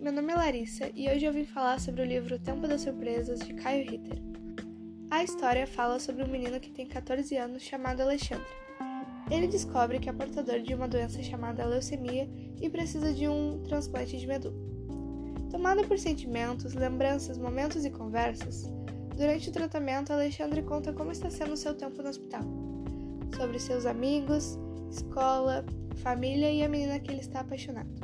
meu nome é Larissa e hoje eu vim falar sobre o livro Tempo das Surpresas de Caio Ritter. A história fala sobre um menino que tem 14 anos chamado Alexandre. Ele descobre que é portador de uma doença chamada leucemia e precisa de um transplante de medula. Tomado por sentimentos, lembranças, momentos e conversas, durante o tratamento Alexandre conta como está sendo seu tempo no hospital, sobre seus amigos, escola, família e a menina que ele está apaixonado.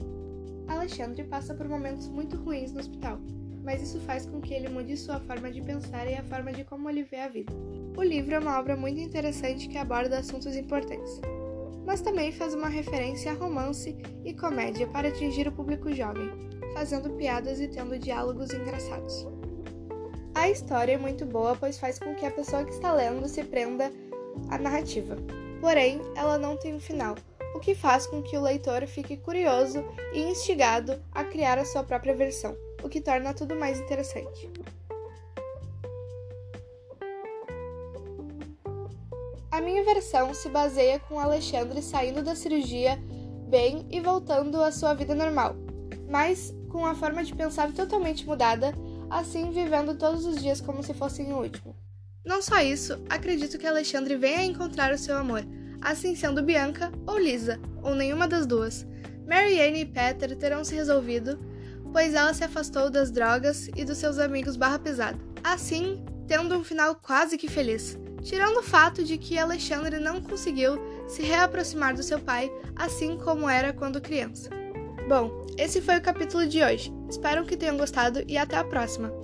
Alexandre passa por momentos muito ruins no hospital, mas isso faz com que ele mude sua forma de pensar e a forma de como ele vê a vida. O livro é uma obra muito interessante que aborda assuntos importantes, mas também faz uma referência a romance e comédia para atingir o público jovem, fazendo piadas e tendo diálogos engraçados. A história é muito boa, pois faz com que a pessoa que está lendo se prenda à narrativa. Porém, ela não tem um final, o que faz com que o leitor fique curioso e instigado a criar a sua própria versão, o que torna tudo mais interessante. A minha versão se baseia com Alexandre saindo da cirurgia bem e voltando à sua vida normal, mas com a forma de pensar totalmente mudada, assim vivendo todos os dias como se fossem o último. Não só isso, acredito que Alexandre venha a encontrar o seu amor, assim sendo Bianca ou Lisa, ou nenhuma das duas. Marianne e Peter terão se resolvido, pois ela se afastou das drogas e dos seus amigos barra pesada. Assim, tendo um final quase que feliz, tirando o fato de que Alexandre não conseguiu se reaproximar do seu pai, assim como era quando criança. Bom, esse foi o capítulo de hoje. Espero que tenham gostado e até a próxima!